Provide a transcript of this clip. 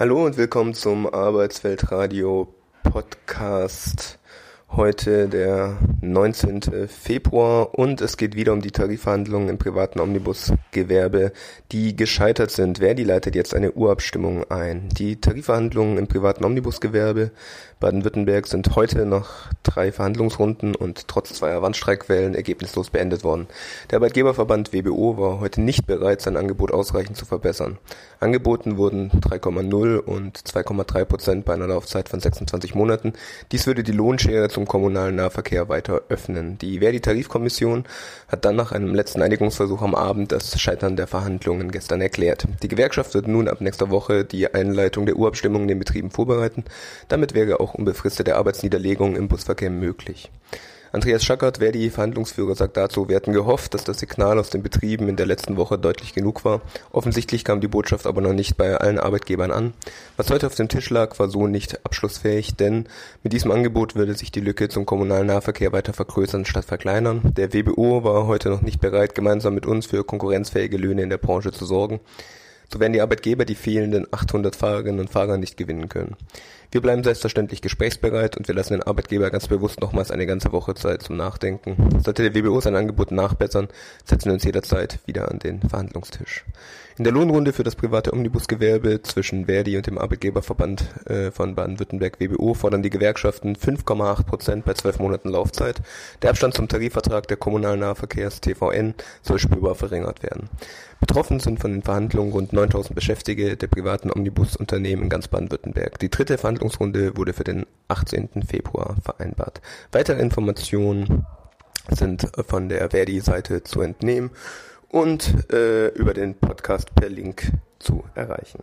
Hallo und willkommen zum Arbeitsweltradio Podcast. Heute der 19. Februar und es geht wieder um die Tarifverhandlungen im privaten Omnibusgewerbe, die gescheitert sind. Verdi leitet jetzt eine Urabstimmung ein. Die Tarifverhandlungen im privaten Omnibusgewerbe Baden-Württemberg sind heute nach drei Verhandlungsrunden und trotz zweier Warnstreikwellen ergebnislos beendet worden. Der Arbeitgeberverband WBO war heute nicht bereit, sein Angebot ausreichend zu verbessern. Angeboten wurden 3,0 und 2,3 Prozent bei einer Laufzeit von 26 Monaten. Dies würde die Lohnschere zum kommunalen Nahverkehr weiter öffnen. Die Verdi-Tarifkommission hat dann nach einem letzten Einigungsversuch am Abend das Scheitern der Verhandlungen gestern erklärt. Die Gewerkschaft wird nun ab nächster Woche die Einleitung der Urabstimmung in den Betrieben vorbereiten. Damit wäre auch unbefristete Arbeitsniederlegung im Busverkehr möglich. Andreas Schackert, Verdi-Verhandlungsführer, sagt dazu, wir hatten gehofft, dass das Signal aus den Betrieben in der letzten Woche deutlich genug war. Offensichtlich kam die Botschaft aber noch nicht bei allen Arbeitgebern an. Was heute auf dem Tisch lag, war so nicht abschlussfähig, denn mit diesem Angebot würde sich die Lücke zum kommunalen Nahverkehr weiter vergrößern statt verkleinern. Der WBO war heute noch nicht bereit, gemeinsam mit uns für konkurrenzfähige Löhne in der Branche zu sorgen. So werden die Arbeitgeber die fehlenden 800 Fahrerinnen und Fahrer nicht gewinnen können. Wir bleiben selbstverständlich gesprächsbereit und wir lassen den Arbeitgeber ganz bewusst nochmals eine ganze Woche Zeit zum Nachdenken. Sollte der WBO sein Angebot nachbessern, setzen wir uns jederzeit wieder an den Verhandlungstisch. In der Lohnrunde für das private Omnibusgewerbe zwischen Verdi und dem Arbeitgeberverband äh, von Baden-Württemberg WBO fordern die Gewerkschaften 5,8 Prozent bei zwölf Monaten Laufzeit. Der Abstand zum Tarifvertrag der kommunalen Nahverkehrs TVN soll spürbar verringert werden. Betroffen sind von den Verhandlungen rund 9000 Beschäftigte der privaten Omnibusunternehmen in ganz Baden-Württemberg. Die dritte Verhandlungsrunde wurde für den 18. Februar vereinbart. Weitere Informationen sind von der Verdi-Seite zu entnehmen und äh, über den Podcast per Link zu erreichen.